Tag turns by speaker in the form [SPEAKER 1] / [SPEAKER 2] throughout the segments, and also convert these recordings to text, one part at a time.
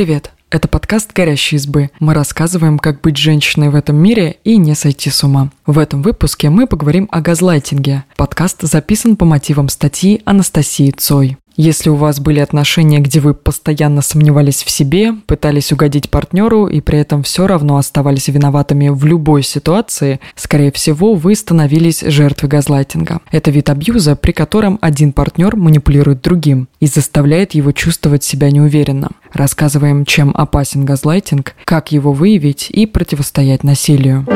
[SPEAKER 1] Привет! Это подкаст «Горящие избы». Мы рассказываем, как быть женщиной в этом мире и не сойти с ума. В этом выпуске мы поговорим о газлайтинге. Подкаст записан по мотивам статьи Анастасии Цой. Если у вас были отношения, где вы постоянно сомневались в себе, пытались угодить партнеру и при этом все равно оставались виноватыми в любой ситуации, скорее всего, вы становились жертвой газлайтинга. Это вид абьюза, при котором один партнер манипулирует другим и заставляет его чувствовать себя неуверенно. Рассказываем, чем опасен газлайтинг, как его выявить и противостоять насилию.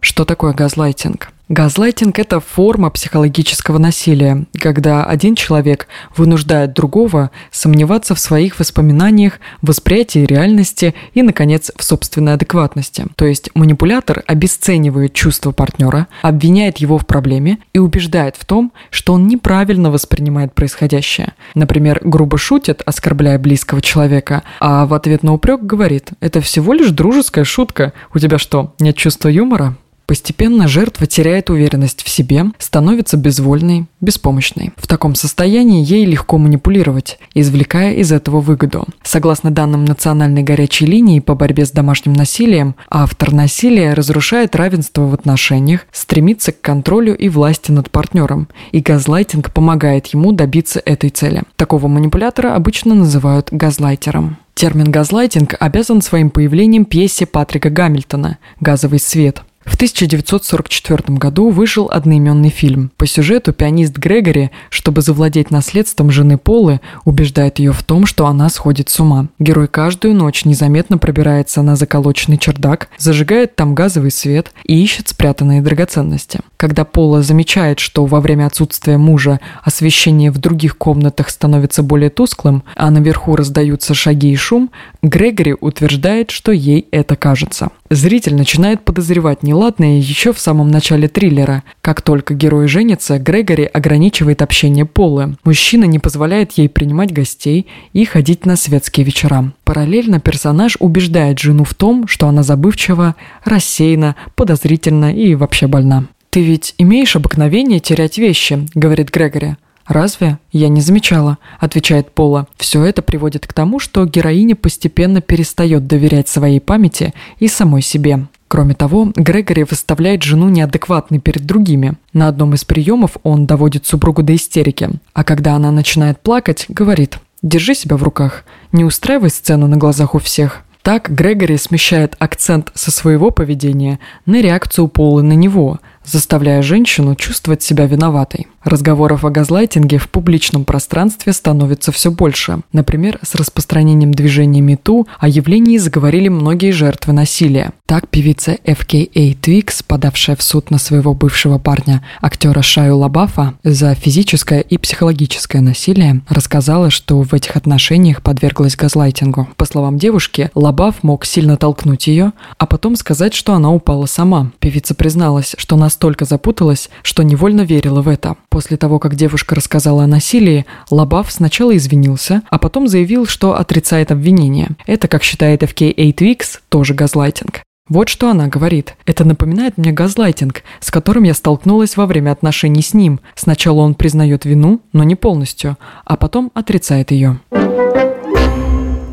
[SPEAKER 1] Что такое газлайтинг? Газлайтинг – это форма психологического насилия, когда один человек вынуждает другого сомневаться в своих воспоминаниях, восприятии реальности и, наконец, в собственной адекватности. То есть манипулятор обесценивает чувства партнера, обвиняет его в проблеме и убеждает в том, что он неправильно воспринимает происходящее. Например, грубо шутит, оскорбляя близкого человека, а в ответ на упрек говорит «Это всего лишь дружеская шутка. У тебя что, нет чувства юмора?» Постепенно жертва теряет уверенность в себе, становится безвольной, беспомощной. В таком состоянии ей легко манипулировать, извлекая из этого выгоду. Согласно данным Национальной горячей линии по борьбе с домашним насилием, автор насилия разрушает равенство в отношениях, стремится к контролю и власти над партнером, и газлайтинг помогает ему добиться этой цели. Такого манипулятора обычно называют газлайтером. Термин «газлайтинг» обязан своим появлением пьесе Патрика Гамильтона «Газовый свет», в 1944 году вышел одноименный фильм. По сюжету пианист Грегори, чтобы завладеть наследством жены Полы, убеждает ее в том, что она сходит с ума. Герой каждую ночь незаметно пробирается на заколоченный чердак, зажигает там газовый свет и ищет спрятанные драгоценности. Когда Пола замечает, что во время отсутствия мужа освещение в других комнатах становится более тусклым, а наверху раздаются шаги и шум, Грегори утверждает, что ей это кажется. Зритель начинает подозревать неладное еще в самом начале триллера. Как только герой женится, Грегори ограничивает общение Полы. Мужчина не позволяет ей принимать гостей и ходить на светские вечера. Параллельно персонаж убеждает жену в том, что она забывчива, рассеяна, подозрительна и вообще больна. «Ты ведь имеешь обыкновение терять вещи», — говорит Грегори. «Разве? Я не замечала», — отвечает Пола. Все это приводит к тому, что героиня постепенно перестает доверять своей памяти и самой себе. Кроме того, Грегори выставляет жену неадекватной перед другими. На одном из приемов он доводит супругу до истерики, а когда она начинает плакать, говорит «Держи себя в руках, не устраивай сцену на глазах у всех». Так Грегори смещает акцент со своего поведения на реакцию Полы на него – заставляя женщину чувствовать себя виноватой. Разговоров о газлайтинге в публичном пространстве становится все больше. Например, с распространением движения МИТУ о явлении заговорили многие жертвы насилия. Так певица FKA Twix, подавшая в суд на своего бывшего парня, актера Шаю Лабафа, за физическое и психологическое насилие, рассказала, что в этих отношениях подверглась газлайтингу. По словам девушки, Лабаф мог сильно толкнуть ее, а потом сказать, что она упала сама. Певица призналась, что настолько запуталась, что невольно верила в это. После того, как девушка рассказала о насилии, Лабаф сначала извинился, а потом заявил, что отрицает обвинение. Это, как считает FKA Twix, тоже газлайтинг. Вот что она говорит. Это напоминает мне газлайтинг, с которым я столкнулась во время отношений с ним. Сначала он признает вину, но не полностью, а потом отрицает ее.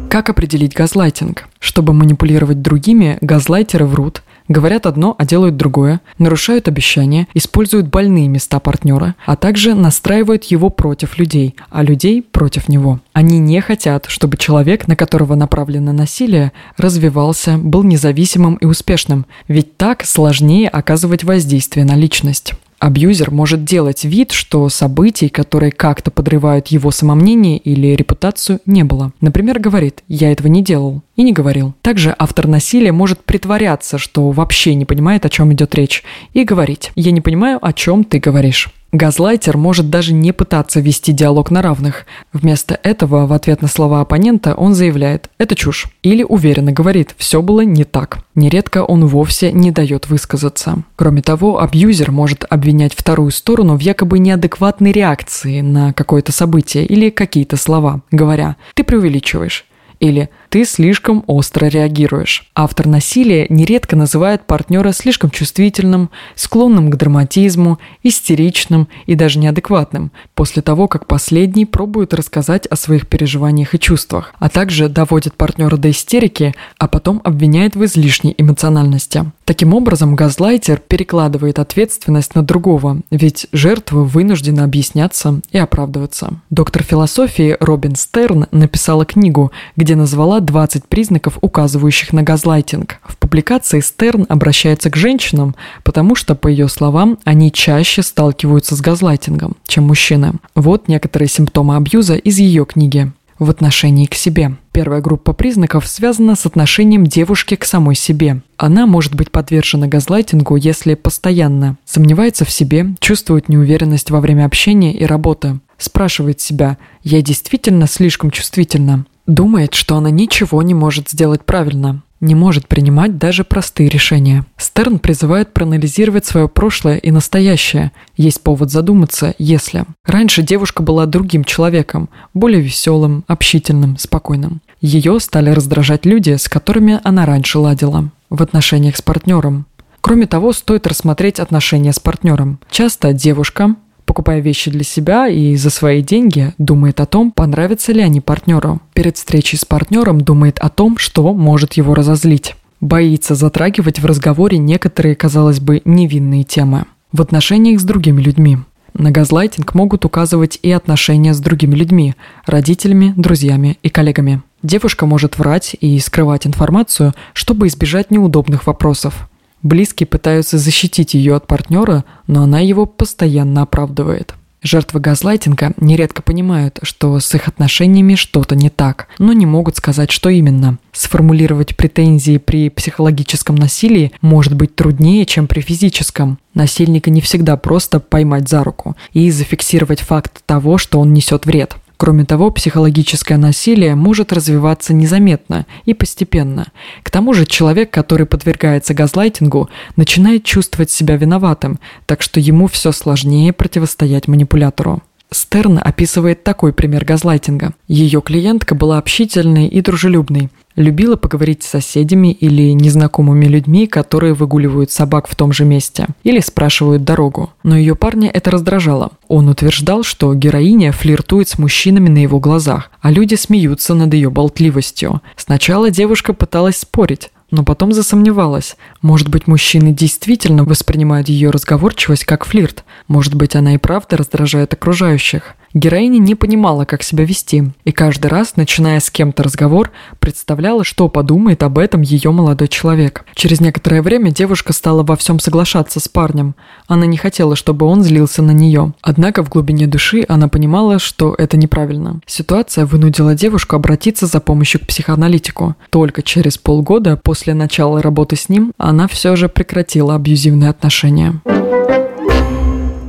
[SPEAKER 1] Как определить газлайтинг? Чтобы манипулировать другими, газлайтеры врут, Говорят одно, а делают другое, нарушают обещания, используют больные места партнера, а также настраивают его против людей, а людей против него. Они не хотят, чтобы человек, на которого направлено насилие, развивался, был независимым и успешным, ведь так сложнее оказывать воздействие на личность. Абьюзер может делать вид, что событий, которые как-то подрывают его самомнение или репутацию, не было. Например, говорит «я этого не делал» и не говорил. Также автор насилия может притворяться, что вообще не понимает, о чем идет речь, и говорить «я не понимаю, о чем ты говоришь». Газлайтер может даже не пытаться вести диалог на равных. Вместо этого, в ответ на слова оппонента, он заявляет «это чушь» или уверенно говорит «все было не так». Нередко он вовсе не дает высказаться. Кроме того, абьюзер может обвинять вторую сторону в якобы неадекватной реакции на какое-то событие или какие-то слова, говоря «ты преувеличиваешь» или «ты слишком остро реагируешь». Автор насилия нередко называет партнера слишком чувствительным, склонным к драматизму, истеричным и даже неадекватным, после того, как последний пробует рассказать о своих переживаниях и чувствах, а также доводит партнера до истерики, а потом обвиняет в излишней эмоциональности. Таким образом, газлайтер перекладывает ответственность на другого, ведь жертва вынуждена объясняться и оправдываться. Доктор философии Робин Стерн написала книгу, где назвала 20 признаков, указывающих на газлайтинг. В публикации Стерн обращается к женщинам, потому что, по ее словам, они чаще сталкиваются с газлайтингом, чем мужчины. Вот некоторые симптомы абьюза из ее книги в отношении к себе. Первая группа признаков связана с отношением девушки к самой себе. Она может быть подвержена газлайтингу, если постоянно сомневается в себе, чувствует неуверенность во время общения и работы, спрашивает себя «я действительно слишком чувствительна?», думает, что она ничего не может сделать правильно, не может принимать даже простые решения. Стерн призывает проанализировать свое прошлое и настоящее. Есть повод задуматься, если. Раньше девушка была другим человеком, более веселым, общительным, спокойным. Ее стали раздражать люди, с которыми она раньше ладила. В отношениях с партнером. Кроме того, стоит рассмотреть отношения с партнером. Часто девушка покупая вещи для себя и за свои деньги, думает о том, понравятся ли они партнеру. Перед встречей с партнером думает о том, что может его разозлить. Боится затрагивать в разговоре некоторые, казалось бы, невинные темы. В отношениях с другими людьми. На газлайтинг могут указывать и отношения с другими людьми, родителями, друзьями и коллегами. Девушка может врать и скрывать информацию, чтобы избежать неудобных вопросов. Близкие пытаются защитить ее от партнера, но она его постоянно оправдывает. Жертвы газлайтинга нередко понимают, что с их отношениями что-то не так, но не могут сказать, что именно. Сформулировать претензии при психологическом насилии может быть труднее, чем при физическом. Насильника не всегда просто поймать за руку и зафиксировать факт того, что он несет вред. Кроме того, психологическое насилие может развиваться незаметно и постепенно. К тому же человек, который подвергается газлайтингу, начинает чувствовать себя виноватым, так что ему все сложнее противостоять манипулятору. Стерн описывает такой пример газлайтинга. Ее клиентка была общительной и дружелюбной, любила поговорить с соседями или незнакомыми людьми, которые выгуливают собак в том же месте, или спрашивают дорогу. Но ее парня это раздражало. Он утверждал, что героиня флиртует с мужчинами на его глазах, а люди смеются над ее болтливостью. Сначала девушка пыталась спорить, но потом засомневалась. Может быть, мужчины действительно воспринимают ее разговорчивость как флирт. Может быть, она и правда раздражает окружающих. Героиня не понимала, как себя вести, и каждый раз, начиная с кем-то разговор, представляла, что подумает об этом ее молодой человек. Через некоторое время девушка стала во всем соглашаться с парнем. Она не хотела, чтобы он злился на нее. Однако в глубине души она понимала, что это неправильно. Ситуация вынудила девушку обратиться за помощью к психоаналитику. Только через полгода после начала работы с ним она все же прекратила абьюзивные отношения.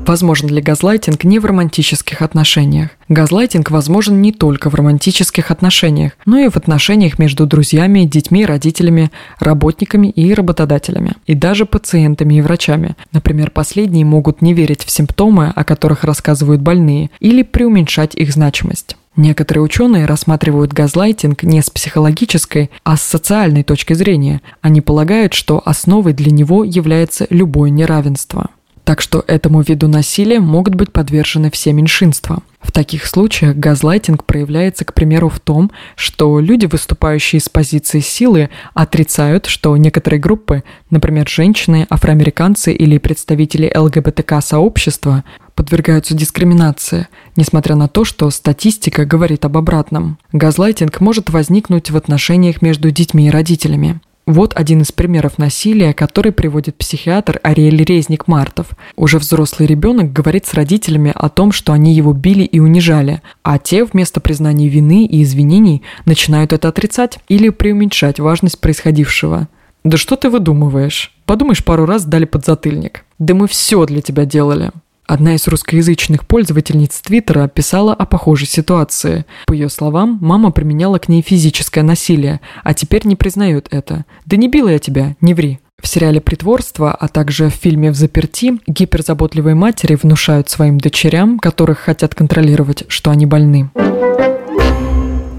[SPEAKER 1] Возможен ли газлайтинг не в романтических отношениях? Газлайтинг возможен не только в романтических отношениях, но и в отношениях между друзьями, детьми, родителями, работниками и работодателями, и даже пациентами и врачами. Например, последние могут не верить в симптомы, о которых рассказывают больные, или преуменьшать их значимость. Некоторые ученые рассматривают газлайтинг не с психологической, а с социальной точки зрения. Они полагают, что основой для него является любое неравенство. Так что этому виду насилия могут быть подвержены все меньшинства. В таких случаях газлайтинг проявляется, к примеру, в том, что люди, выступающие с позиции силы, отрицают, что некоторые группы, например, женщины, афроамериканцы или представители ЛГБТК-сообщества, подвергаются дискриминации, несмотря на то, что статистика говорит об обратном. Газлайтинг может возникнуть в отношениях между детьми и родителями. Вот один из примеров насилия, который приводит психиатр Ариэль Резник-Мартов. Уже взрослый ребенок говорит с родителями о том, что они его били и унижали, а те вместо признания вины и извинений начинают это отрицать или преуменьшать важность происходившего. «Да что ты выдумываешь? Подумаешь, пару раз дали подзатыльник. Да мы все для тебя делали». Одна из русскоязычных пользовательниц Твиттера писала о похожей ситуации. По ее словам, мама применяла к ней физическое насилие, а теперь не признает это. «Да не била я тебя, не ври». В сериале «Притворство», а также в фильме «В заперти» гиперзаботливые матери внушают своим дочерям, которых хотят контролировать, что они больны.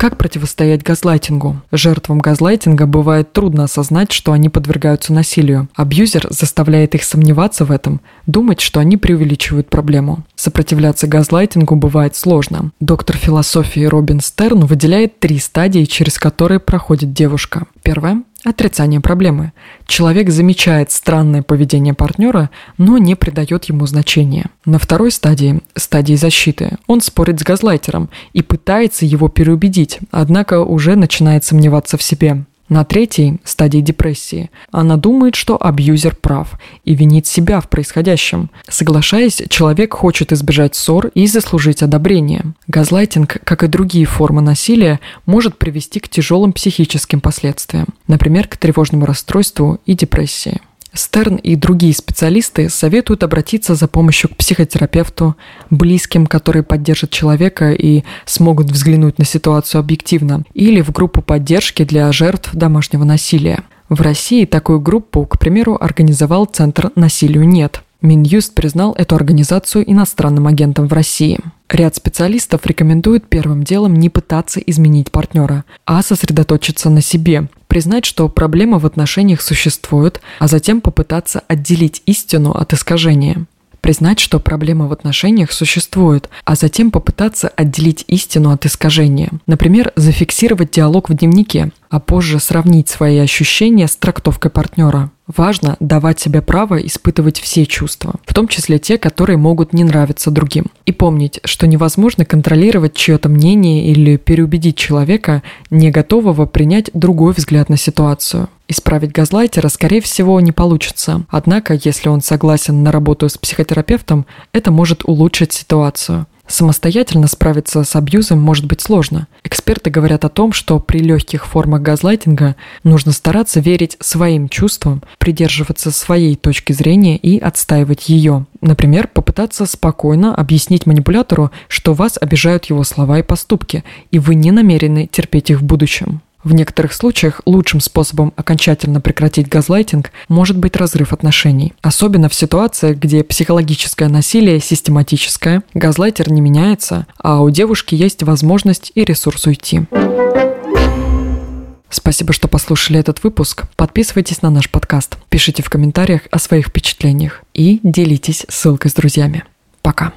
[SPEAKER 1] Как противостоять газлайтингу? Жертвам газлайтинга бывает трудно осознать, что они подвергаются насилию. Абьюзер заставляет их сомневаться в этом, думать, что они преувеличивают проблему. Сопротивляться газлайтингу бывает сложно. Доктор философии Робин Стерн выделяет три стадии, через которые проходит девушка. Первая Отрицание проблемы. Человек замечает странное поведение партнера, но не придает ему значения. На второй стадии, стадии защиты, он спорит с газлайтером и пытается его переубедить, однако уже начинает сомневаться в себе. На третьей стадии депрессии она думает, что абьюзер прав и винит себя в происходящем. Соглашаясь, человек хочет избежать ссор и заслужить одобрение. Газлайтинг, как и другие формы насилия, может привести к тяжелым психическим последствиям, например, к тревожному расстройству и депрессии. Стерн и другие специалисты советуют обратиться за помощью к психотерапевту, близким, которые поддержат человека и смогут взглянуть на ситуацию объективно, или в группу поддержки для жертв домашнего насилия. В России такую группу, к примеру, организовал Центр «Насилию нет». Минюст признал эту организацию иностранным агентом в России. Ряд специалистов рекомендует первым делом не пытаться изменить партнера, а сосредоточиться на себе, признать, что проблема в отношениях существует, а затем попытаться отделить истину от искажения. Признать, что проблема в отношениях существует, а затем попытаться отделить истину от искажения. Например, зафиксировать диалог в дневнике, а позже сравнить свои ощущения с трактовкой партнера. Важно давать себе право испытывать все чувства, в том числе те, которые могут не нравиться другим. И помнить, что невозможно контролировать чье-то мнение или переубедить человека, не готового принять другой взгляд на ситуацию. Исправить газлайтера, скорее всего, не получится. Однако, если он согласен на работу с психотерапевтом, это может улучшить ситуацию. Самостоятельно справиться с абьюзом может быть сложно. Эксперты говорят о том, что при легких формах газлайтинга нужно стараться верить своим чувствам, придерживаться своей точки зрения и отстаивать ее. Например, попытаться спокойно объяснить манипулятору, что вас обижают его слова и поступки, и вы не намерены терпеть их в будущем. В некоторых случаях лучшим способом окончательно прекратить газлайтинг может быть разрыв отношений. Особенно в ситуациях, где психологическое насилие систематическое, газлайтер не меняется, а у девушки есть возможность и ресурс уйти. Спасибо, что послушали этот выпуск. Подписывайтесь на наш подкаст, пишите в комментариях о своих впечатлениях и делитесь ссылкой с друзьями. Пока.